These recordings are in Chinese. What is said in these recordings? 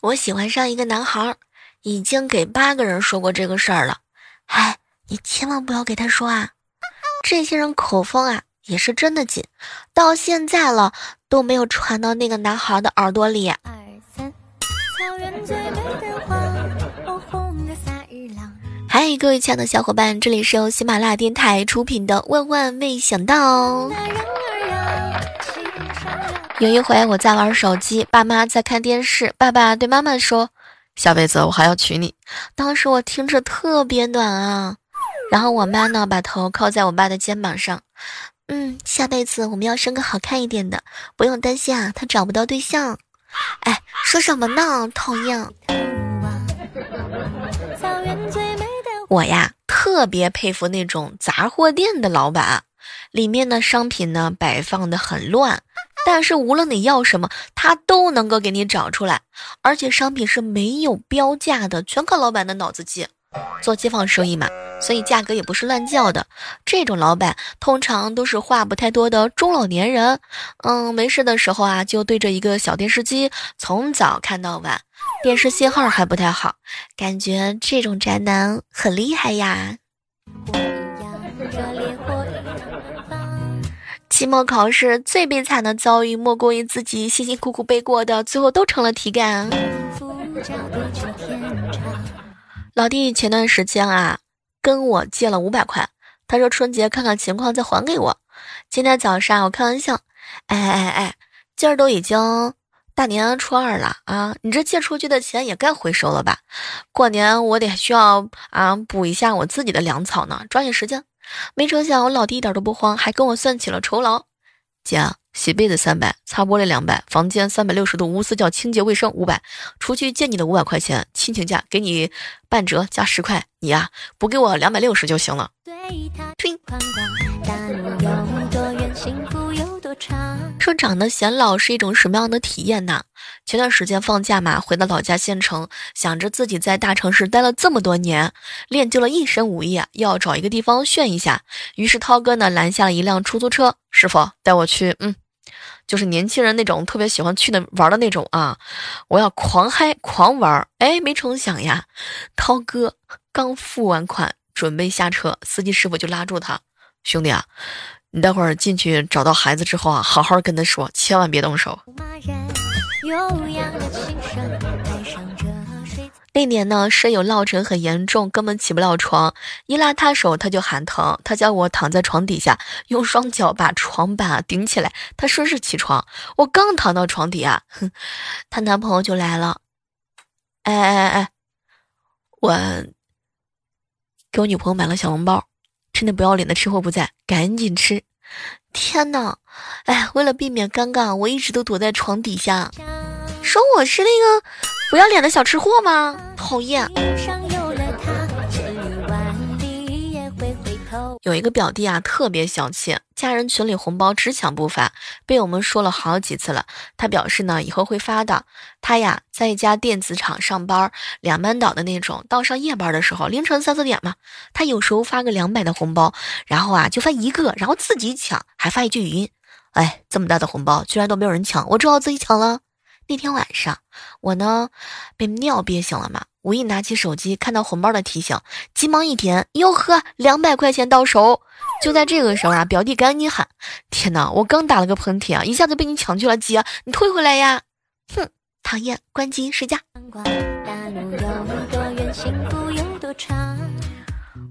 我喜欢上一个男孩，已经给八个人说过这个事儿了。哎，你千万不要给他说啊！这些人口风啊，也是真的紧，到现在了都没有传到那个男孩的耳朵里。二三，草原最美的花，红红的萨日朗嗨，各位亲爱的小伙伴，这里是由喜马拉雅电台出品的《万万没想到》。有一回我在玩手机，爸妈在看电视，爸爸对妈妈说：“下辈子我还要娶你。”当时我听着特别暖啊。然后我妈呢，把头靠在我爸的肩膀上，嗯，下辈子我们要生个好看一点的，不用担心啊，他找不到对象。哎，说什么呢？讨厌。我呀，特别佩服那种杂货店的老板，里面的商品呢摆放的很乱。但是无论你要什么，他都能够给你找出来，而且商品是没有标价的，全靠老板的脑子记。做街坊生意嘛，所以价格也不是乱叫的。这种老板通常都是话不太多的中老年人，嗯，没事的时候啊，就对着一个小电视机，从早看到晚，电视信号还不太好，感觉这种宅男很厉害呀。期末考试最悲惨的遭遇，莫过于自己辛辛苦苦背过的，最后都成了题干。老弟前段时间啊，跟我借了五百块，他说春节看看情况再还给我。今天早上我开玩笑，哎哎哎，今儿都已经大年初二了啊，你这借出去的钱也该回收了吧？过年我得需要啊补一下我自己的粮草呢，抓紧时间。没成想，我老弟一点都不慌，还跟我算起了酬劳。姐，洗被子三百，擦玻璃两百，房间三百六十度无死角清洁卫生五百，除去借你的五百块钱，亲情价给你半折加十块，你呀补给我两百六十就行了。说长得显老是一种什么样的体验呢？前段时间放假嘛，回到老家县城，想着自己在大城市待了这么多年，练就了一身武艺，要找一个地方炫一下。于是涛哥呢拦下了一辆出租车，师傅带我去，嗯，就是年轻人那种特别喜欢去的玩的那种啊，我要狂嗨狂玩。哎，没成想呀，涛哥刚付完款准备下车，司机师傅就拉住他，兄弟啊。你待会儿进去找到孩子之后啊，好好跟他说，千万别动手。那年呢，室友落枕很严重，根本起不了床，一拉他手他就喊疼，他叫我躺在床底下，用双脚把床板顶起来，他顺势起床。我刚躺到床底啊，哼，她男朋友就来了。哎哎哎哎，我给我女朋友买了小笼包。趁那不要脸的吃货不在，赶紧吃！天哪，哎，为了避免尴尬，我一直都躲在床底下。说我是那个不要脸的小吃货吗？讨厌！有一个表弟啊，特别小气，家人群里红包只抢不发，被我们说了好几次了。他表示呢，以后会发的。他呀，在一家电子厂上班，两班倒的那种。到上夜班的时候，凌晨三四点嘛，他有时候发个两百的红包，然后啊，就发一个，然后自己抢，还发一句语音：“哎，这么大的红包，居然都没有人抢，我只好自己抢了。”那天晚上，我呢被尿憋醒了嘛，无意拿起手机，看到红包的提醒，急忙一点，哟呵，两百块钱到手。就在这个时候啊，表弟赶紧喊：“天哪，我刚打了个喷嚏啊，一下子被你抢去了，姐，你退回来呀！”哼，讨厌，关机睡觉。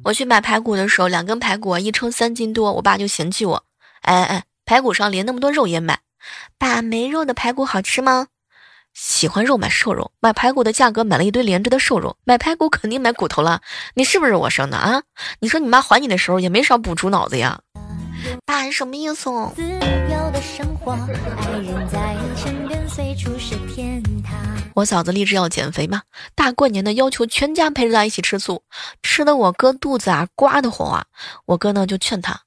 我去买排骨的时候，两根排骨一称三斤多，我爸就嫌弃我：“哎哎，排骨上连那么多肉也买，爸，没肉的排骨好吃吗？”喜欢肉买瘦肉，买排骨的价格买了一堆连着的瘦肉，买排骨肯定买骨头了。你是不是我生的啊？你说你妈还你的时候也没少补猪脑子呀？爸什么意思？我嫂子立志要减肥嘛，大过年的要求全家陪着她一起吃素，吃的我哥肚子啊刮的慌啊。我哥呢就劝他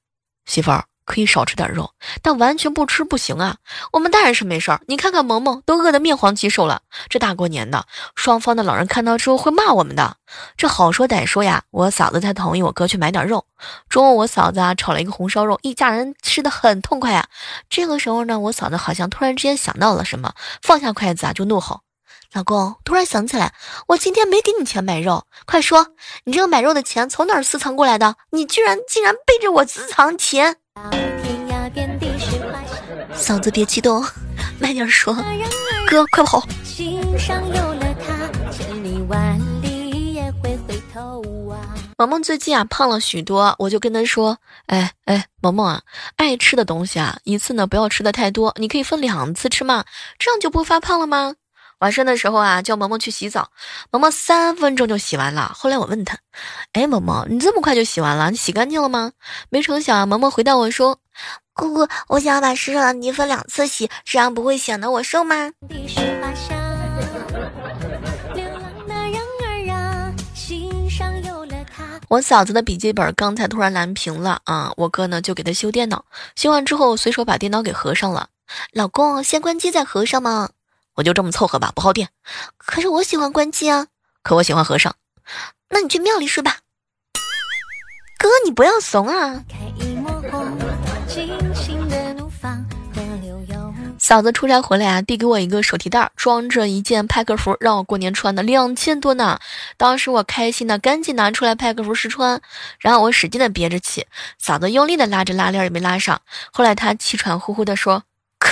媳妇儿。可以少吃点肉，但完全不吃不行啊！我们大人是没事儿，你看看萌萌都饿得面黄肌瘦了。这大过年的，双方的老人看到之后会骂我们的。这好说歹说呀，我嫂子才同意我哥去买点肉。中午我嫂子啊炒了一个红烧肉，一家人吃的很痛快啊。这个时候呢，我嫂子好像突然之间想到了什么，放下筷子啊就怒吼：“老公，突然想起来，我今天没给你钱买肉，快说，你这个买肉的钱从哪儿私藏过来的？你居然竟然背着我私藏钱！嫂子别激动，慢点说。哥，快跑！萌萌最近啊胖了许多，我就跟他说：“哎哎，萌萌啊，爱吃的东西啊，一次呢不要吃的太多，你可以分两次吃嘛，这样就不发胖了吗？”晚上的时候啊，叫萌萌去洗澡，萌萌三分钟就洗完了。后来我问他：“哎，萌萌，你这么快就洗完了？你洗干净了吗？”没成想啊，萌萌回答我说：“姑姑，我想要把身上的泥分两次洗，这样不会显得我瘦吗？”我嫂子的笔记本刚才突然蓝屏了啊！我哥呢就给他修电脑，修完之后随手把电脑给合上了。老公，先关机再合上吗？我就这么凑合吧，不耗电。可是我喜欢关机啊，可我喜欢合上。那你去庙里睡吧。哥，你不要怂啊！嫂子出差回来啊，递给我一个手提袋，装着一件派克服，让我过年穿的，两千多呢。当时我开心的赶紧拿出来派克服试穿，然后我使劲的憋着气，嫂子用力的拉着拉链也没拉上。后来她气喘呼呼的说：“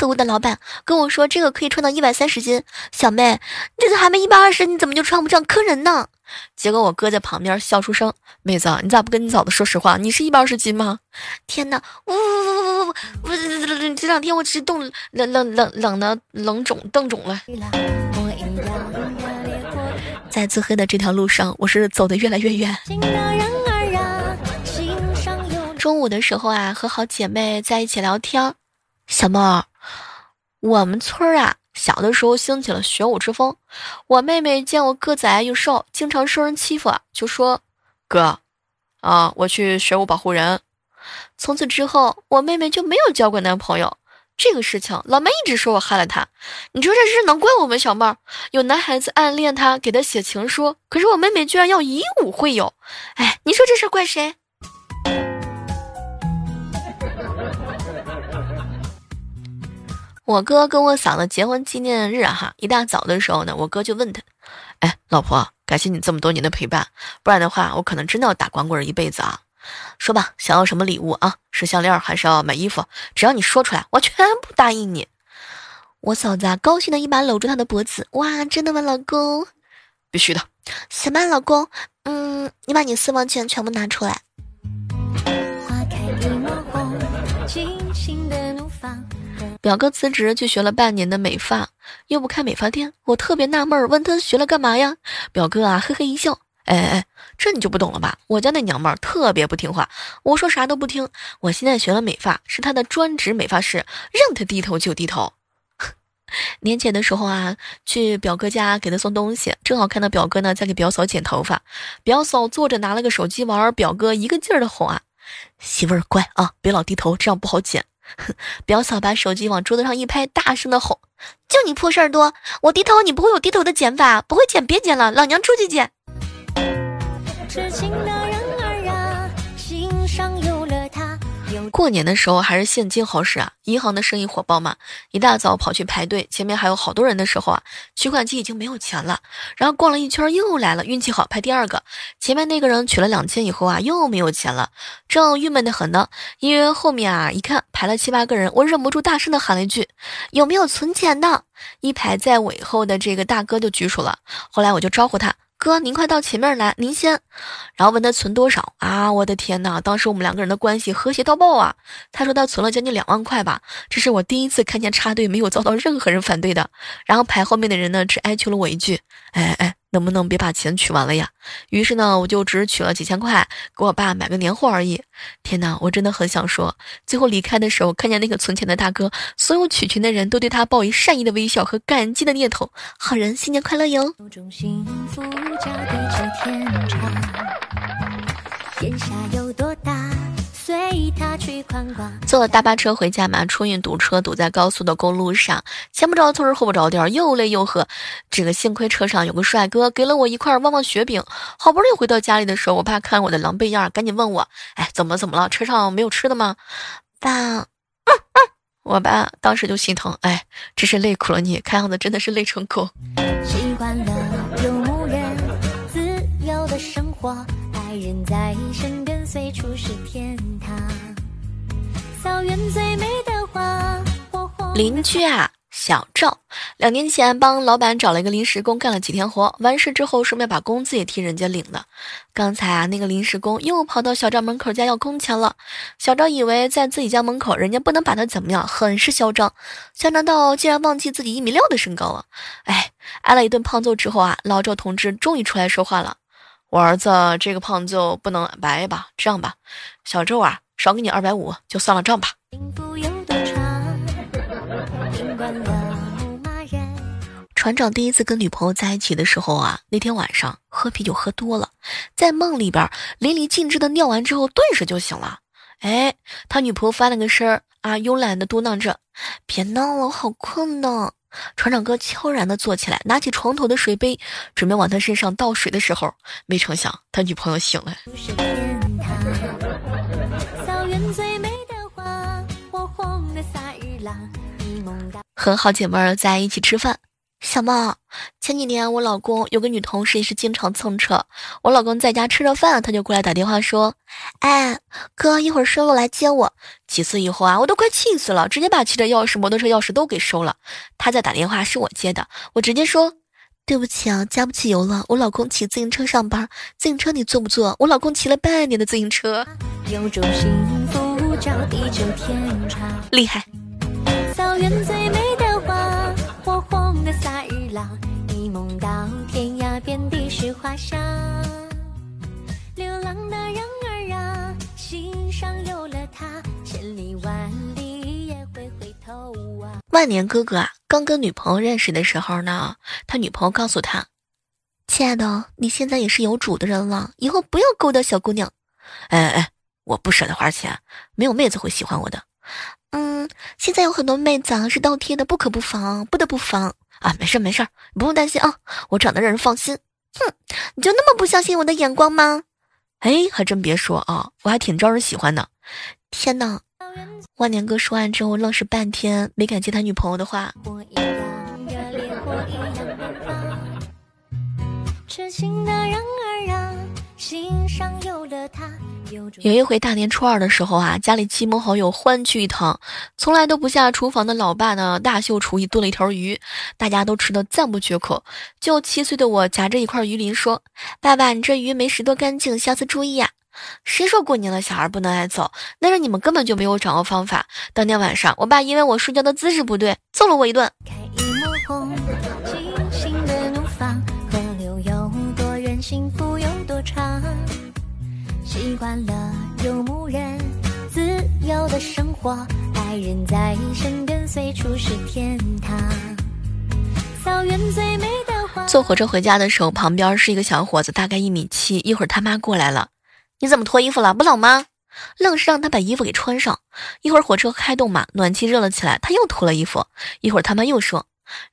可恶的老板跟我说这个可以穿到一百三十斤，小妹，你这次还没一百二十，你怎么就穿不上？坑人呢！”结果我哥在旁边笑出声：“妹子，你咋不跟你嫂子说实话？你是一百二十斤吗？”天哪！呜呜呜呜呜！不是这两天我是冻冷冷冷冷的冷肿冻肿了。在自黑的这条路上，我是走的越来越远。中午的时候啊，和好姐妹在一起聊天。小妹儿，我们村儿啊。小的时候兴起了学武之风，我妹妹见我个子矮又瘦，经常受人欺负啊，就说：“哥，啊，我去学武保护人。”从此之后，我妹妹就没有交过男朋友。这个事情，老妹一直说我害了她。你说这事能怪我们小妹儿？有男孩子暗恋她，给她写情书，可是我妹妹居然要以武会友。哎，你说这事怪谁？我哥跟我嫂子结婚纪念日哈，一大早的时候呢，我哥就问他：“哎，老婆，感谢你这么多年的陪伴，不然的话，我可能真的要打光棍一辈子啊。说吧，想要什么礼物啊？是项链还是要买衣服？只要你说出来，我全部答应你。”我嫂子啊，高兴的一把搂住他的脖子，哇，真的吗，老公？必须的。行吧，老公，嗯，你把你私房钱全部拿出来。表哥辞职去学了半年的美发，又不开美发店，我特别纳闷儿，问他学了干嘛呀？表哥啊，嘿嘿一笑，哎哎，这你就不懂了吧？我家那娘们儿特别不听话，我说啥都不听。我现在学了美发，是他的专职美发师，让他低头就低头。年前的时候啊，去表哥家给他送东西，正好看到表哥呢在给表嫂剪头发，表嫂坐着拿了个手机玩，表哥一个劲儿的哄啊，媳妇儿乖啊，别老低头，这样不好剪。表嫂把手机往桌子上一拍，大声的吼：“就你破事儿多！我低头，你不会有低头的剪法，不会剪别剪了，老娘出去剪。”过年的时候还是现金好使啊！银行的生意火爆嘛，一大早跑去排队，前面还有好多人的时候啊，取款机已经没有钱了。然后逛了一圈又来了，运气好排第二个，前面那个人取了两千以后啊，又没有钱了，正郁闷的很呢。因为后面啊一看排了七八个人，我忍不住大声的喊了一句：“有没有存钱的？”一排在尾后的这个大哥就举手了，后来我就招呼他。哥，您快到前面来，您先。然后问他存多少啊？我的天哪！当时我们两个人的关系和谐到爆啊！他说他存了将近两万块吧，这是我第一次看见插队没有遭到任何人反对的。然后排后面的人呢，只哀求了我一句：“哎哎。”能不能别把钱取完了呀？于是呢，我就只取了几千块，给我爸买个年货而已。天哪，我真的很想说，最后离开的时候，看见那个存钱的大哥，所有取钱的人都对他报以善意的微笑和感激的念头。好人新年快乐哟！天下有多大？坐了大巴车回家嘛，春运堵车，堵在高速的公路上，前不着村后不着店，又累又渴。这个幸亏车上有个帅哥，给了我一块旺旺雪饼。好不容易回到家里的时候，我爸看我的狼狈样，赶紧问我：“哎，怎么怎么了？车上没有吃的吗？”爸，我爸当时就心疼，哎，真是累苦了你，看样子真的是累成狗。习惯了游牧人自由的生活，爱人在身边随处是天堂。草原最美的花，邻居啊。小赵两年前帮老板找了一个临时工，干了几天活，完事之后顺便把工资也替人家领了。刚才啊，那个临时工又跑到小赵门口家要工钱了。小赵以为在自己家门口，人家不能把他怎么样，很是嚣张，嚣张到竟然忘记自己一米六的身高了。哎，挨了一顿胖揍之后啊，老赵同志终于出来说话了：“我儿子这个胖就不能白吧？这样吧，小周啊，少给你二百五，就算了账吧。”船长第一次跟女朋友在一起的时候啊，那天晚上喝啤酒喝多了，在梦里边淋漓尽致的尿完之后，顿时就醒了。哎，他女朋友翻了个身儿啊，慵懒的嘟囔着：“别闹了，我好困呢。”船长哥悄然的坐起来，拿起床头的水杯，准备往他身上倒水的时候，没成想他女朋友醒了。和好姐妹儿在一起吃饭。小猫，前几天我老公有个女同事也是经常蹭车。我老公在家吃着饭，他就过来打电话说：“哎，哥，一会儿收了来接我。”几次以后啊，我都快气死了，直接把汽车钥匙、摩托车钥匙都给收了。他在打电话，是我接的，我直接说：“对不起啊，加不起油了。我老公骑自行车上班，自行车你坐不坐？我老公骑了半年的自行车。”有种幸福叫地久天长厉害。草原最美梦到天涯，遍地是花香。流浪的人儿啊，心上有了他，千里万里也会回头啊。万年哥哥啊，刚跟女朋友认识的时候呢，他女朋友告诉他：“亲爱的，你现在也是有主的人了，以后不要勾搭小姑娘。”哎哎，我不舍得花钱，没有妹子会喜欢我的。嗯，现在有很多妹子啊是倒贴的，不可不防，不得不防啊！没事没事，你不用担心啊，我长得让人放心。哼，你就那么不相信我的眼光吗？哎，还真别说啊，我还挺招人喜欢的。天哪！万年哥说完之后，愣是半天没敢接他女朋友的话。痴情的人儿啊，心上有了他。有一回大年初二的时候啊，家里亲朋好友欢聚一堂，从来都不下厨房的老爸呢，大秀厨艺炖了一条鱼，大家都吃的赞不绝口。就七岁的我夹着一块鱼鳞说：“爸爸，你这鱼没拾掇干净，下次注意呀。”谁说过年了小孩不能挨揍？那是你们根本就没有掌握方法。当天晚上，我爸因为我睡觉的姿势不对，揍了我一顿。习惯了游牧人自由的生活，爱人在身边，随处是天堂。草原最美的花。坐火车回家的时候，旁边是一个小伙子，大概一米七。一会儿他妈过来了，你怎么脱衣服了？不冷吗？愣是让他把衣服给穿上。一会儿火车开动嘛，暖气热了起来，他又脱了衣服。一会儿他妈又说，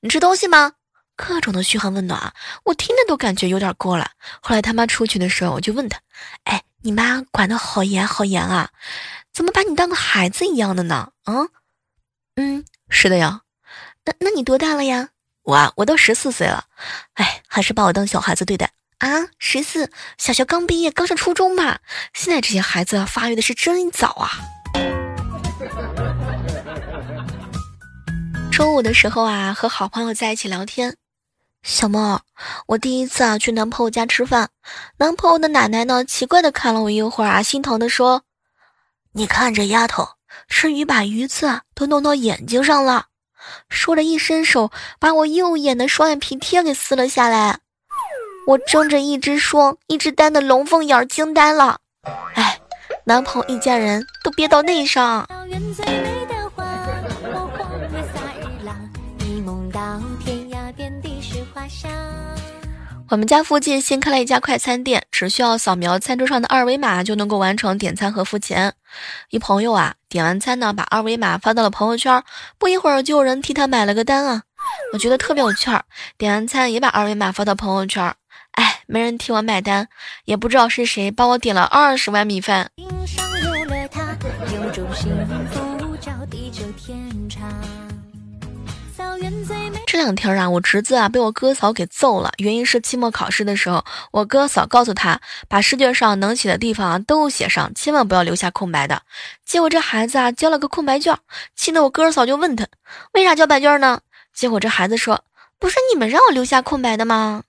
你吃东西吗？各种的嘘寒问暖，我听着都感觉有点过了。后来他妈出去的时候，我就问他，哎。你妈管的好严好严啊，怎么把你当个孩子一样的呢？啊，嗯，是的呀。那那你多大了呀？我啊，我都十四岁了。哎，还是把我当小孩子对待啊。十四，小学刚毕业，刚上初中嘛。现在这些孩子发育的是真早啊。中午的时候啊，和好朋友在一起聊天。小猫，我第一次啊去男朋友家吃饭，男朋友的奶奶呢奇怪的看了我一会儿啊，心疼的说：“你看这丫头吃鱼把鱼刺都弄到眼睛上了。”说着一伸手把我右眼的双眼皮贴给撕了下来，我睁着一只双一只单的龙凤眼惊呆了。哎，男朋友一家人都憋到内伤。我们家附近新开了一家快餐店，只需要扫描餐桌上的二维码就能够完成点餐和付钱。一朋友啊，点完餐呢，把二维码发到了朋友圈，不一会儿就有人替他买了个单啊。我觉得特别有趣儿，点完餐也把二维码发到朋友圈，哎，没人替我买单，也不知道是谁帮我点了二十碗米饭。这这两天啊，我侄子啊被我哥嫂给揍了，原因是期末考试的时候，我哥嫂告诉他把试卷上能写的地方啊都写上，千万不要留下空白的。结果这孩子啊交了个空白卷，气得我哥嫂就问他为啥交白卷呢？结果这孩子说不是你们让我留下空白的吗？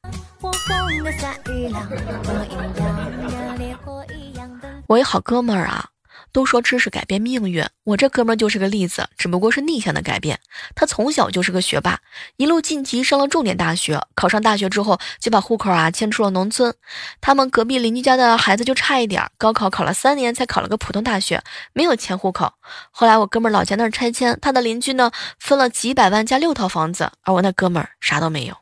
我一好哥们儿啊。都说知识改变命运，我这哥们就是个例子，只不过是逆向的改变。他从小就是个学霸，一路晋级上了重点大学。考上大学之后，就把户口啊迁出了农村。他们隔壁邻居家的孩子就差一点，高考考了三年才考了个普通大学，没有迁户口。后来我哥们老家那儿拆迁，他的邻居呢分了几百万加六套房子，而我那哥们儿啥都没有。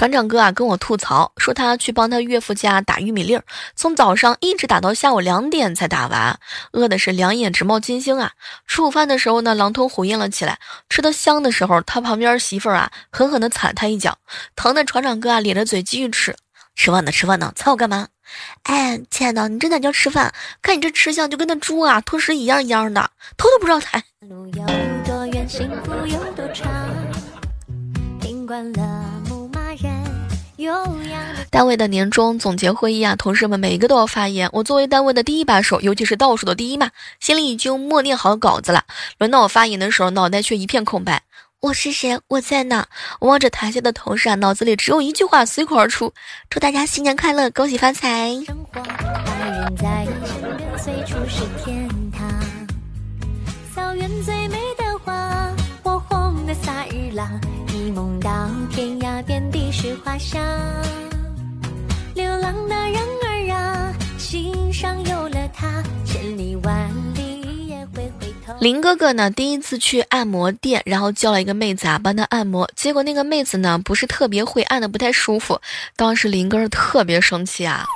船长哥啊，跟我吐槽说他去帮他岳父家打玉米粒儿，从早上一直打到下午两点才打完，饿的是两眼直冒金星啊！吃午饭的时候呢，狼吞虎咽了起来，吃的香的时候，他旁边媳妇儿啊狠狠的踩他一脚，疼的船长哥啊咧着嘴继续吃，吃饭呢吃饭呢，踩我干嘛？哎，亲爱的，你这哪叫吃饭？看你这吃相就跟那猪啊吞食一样一样的，头都不知道抬。单位的年终总结会议啊，同事们每一个都要发言。我作为单位的第一把手，尤其是倒数的第一嘛，心里已经默念好稿子了。轮到我发言的时候，脑袋却一片空白。我是谁？我在哪？我望着台下的同事啊，脑子里只有一句话随口而出：祝大家新年快乐，恭喜发财。流浪的人儿啊，心上有了他，千里万里也会回头。林哥哥呢，第一次去按摩店，然后叫了一个妹子啊帮他按摩，结果那个妹子呢不是特别会按的，不太舒服。当时林哥特别生气啊，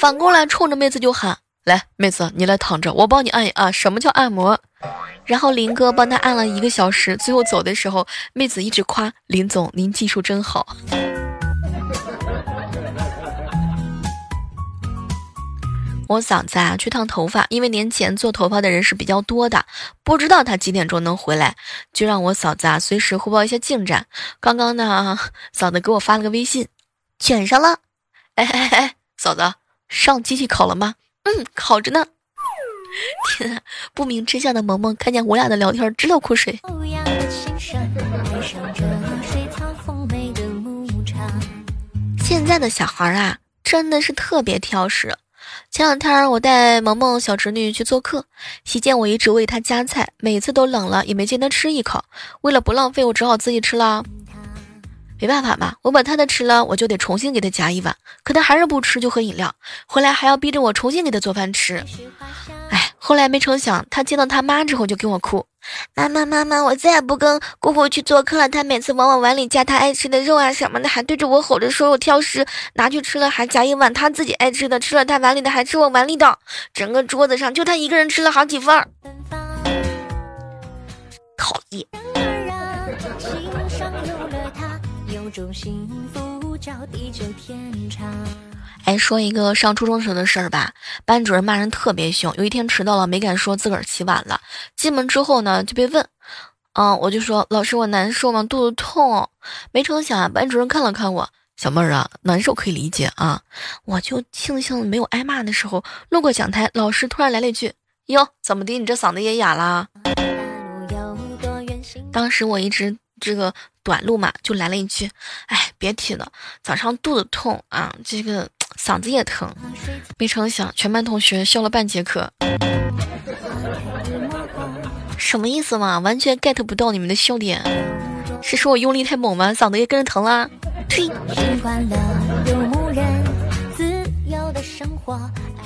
反过来冲着妹子就喊：“来，妹子你来躺着，我帮你按一按。什么叫按摩？”然后林哥帮他按了一个小时，最后走的时候，妹子一直夸林总您技术真好。我嫂子啊去烫头发，因为年前做头发的人是比较多的，不知道他几点钟能回来，就让我嫂子啊随时汇报一下进展。刚刚呢，嫂子给我发了个微信，卷上了。哎哎哎，嫂子上机器考了吗？嗯，烤着呢。天啊，不明真相的萌萌看见我俩的聊天直流口水。现在的小孩啊，真的是特别挑食。前两天我带萌萌小侄女去做客，席间我一直喂她夹菜，每次都冷了也没见她吃一口。为了不浪费，我只好自己吃了。没办法嘛，我把他的吃了，我就得重新给他夹一碗。可他还是不吃，就喝饮料，回来还要逼着我重新给他做饭吃。哎，后来没成想，他见到他妈之后就跟我哭。妈妈，妈妈，我再也不跟姑姑去做客了。他每次往我碗里夹他爱吃的肉啊什么的，还对着我吼着说我挑食，拿去吃了还夹一碗他自己爱吃的，吃了他碗里的还吃我碗里的，整个桌子上就他一个人吃了好几份儿，讨厌。哎，说一个上初中时的事儿吧。班主任骂人特别凶，有一天迟到了，没敢说自个儿起晚了。进门之后呢，就被问，嗯，我就说老师我难受吗？肚子痛。没成想啊，班主任看了看我，小妹儿啊，难受可以理解啊。我就庆幸没有挨骂的时候，路过讲台，老师突然来了一句，哟，怎么的，你这嗓子也哑啦？当时我一直这个短路嘛，就来了一句，哎，别提了，早上肚子痛啊，这个。嗓子也疼，没成想全班同学笑了半节课。什么意思嘛？完全 get 不到你们的笑点。是说我用力太猛吗？嗓子也跟着疼啦？呸！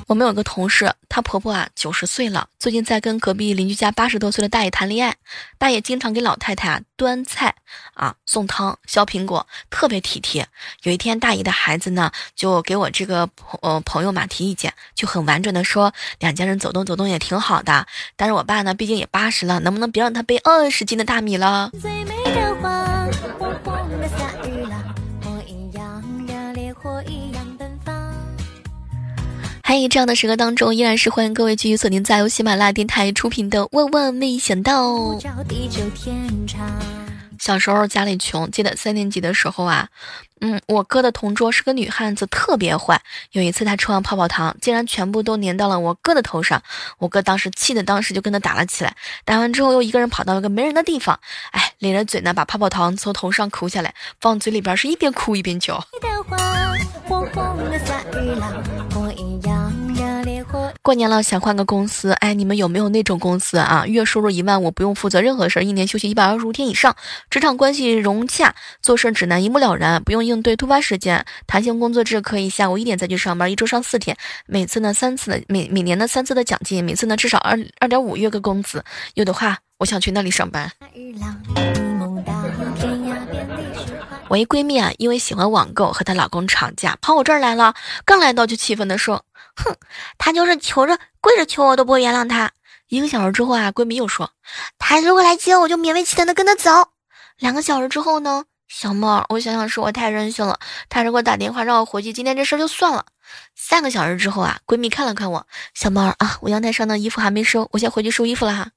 我们有个同事，她婆婆啊九十岁了，最近在跟隔壁邻居家八十多岁的大爷谈恋爱。大爷经常给老太太啊端菜啊送汤削苹果，特别体贴。有一天，大爷的孩子呢就给我这个朋呃朋友嘛提意见，就很婉转的说，两家人走动走动也挺好的。但是我爸呢毕竟也八十了，能不能别让他背二十斤的大米了？还在这样的时刻当中，依然是欢迎各位继续锁定在由喜马拉雅电台出品的《万万没想到》。小时候家里穷，记得三年级的时候啊，嗯，我哥的同桌是个女汉子，特别坏。有一次他吃完泡泡糖，竟然全部都粘到了我哥的头上。我哥当时气的，当时就跟他打了起来。打完之后又一个人跑到一个没人的地方，哎，咧着嘴呢，把泡泡糖从头上抠下来，放嘴里边是一边哭一边嚼。过年了，想换个公司，哎，你们有没有那种公司啊？月收入一万，我不用负责任何事儿，一年休息一百二十五天以上，职场关系融洽，做事指南一目了然，不用应对突发事件，弹性工作制，可以下午一点再去上班，一周上四天，每次呢三次的每每年的三次的奖金，每次呢至少二二点五月个工资，有的话，我想去那里上班。我一闺蜜啊，因为喜欢网购和她老公吵架，跑我这儿来了，刚来到就气愤地说。哼，他就是求着跪着求我都不会原谅他。一个小时之后啊，闺蜜又说，他如果来接我，就勉为其难的跟他走。两个小时之后呢，小猫，我想想是我太任性了。他如果打电话让我回去，今天这事儿就算了。三个小时之后啊，闺蜜看了看我，小猫啊，我阳台上的衣服还没收，我先回去收衣服了哈。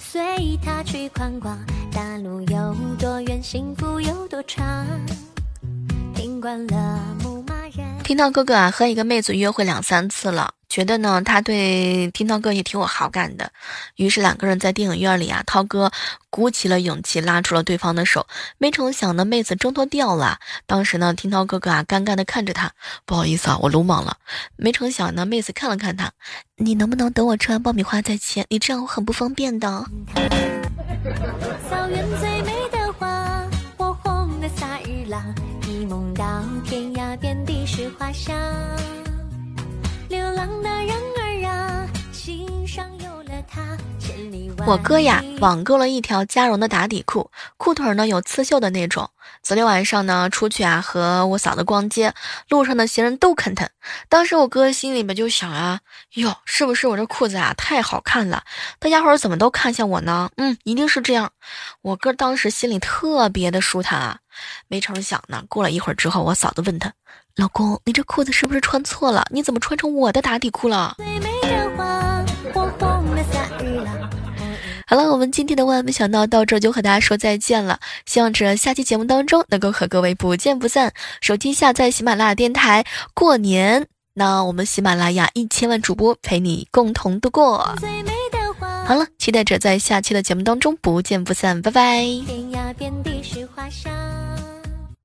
随他去宽广，大路有多远，幸福有多长。听到哥哥啊和一个妹子约会两三次了，觉得呢他对听涛哥也挺有好感的，于是两个人在电影院里啊，涛哥鼓起了勇气拉住了对方的手，没成想呢妹子挣脱掉了。当时呢听涛哥哥啊尴尬的看着他，不好意思啊我鲁莽了。没成想呢妹子看了看他，你能不能等我吃完爆米花再切？你这样我很不方便的。花香，流浪的人儿啊，心上有了他。我哥呀，网购了一条加绒的打底裤，裤腿呢有刺绣的那种。昨天晚上呢，出去啊和我嫂子逛街，路上的行人都看他。当时我哥心里面就想啊，哟，是不是我这裤子啊太好看了？大家伙怎么都看向我呢？嗯，一定是这样。我哥当时心里特别的舒坦啊。没成想呢，过了一会儿之后，我嫂子问他：“老公，你这裤子是不是穿错了？你怎么穿成我的打底裤了？”好了，我们今天的万万没想到到这就和大家说再见了。希望着下期节目当中能够和各位不见不散。手机下载喜马拉雅电台，过年，那我们喜马拉雅一千万主播陪你共同度过。好了，期待着在下期的节目当中不见不散，拜拜。天涯遍地是花香。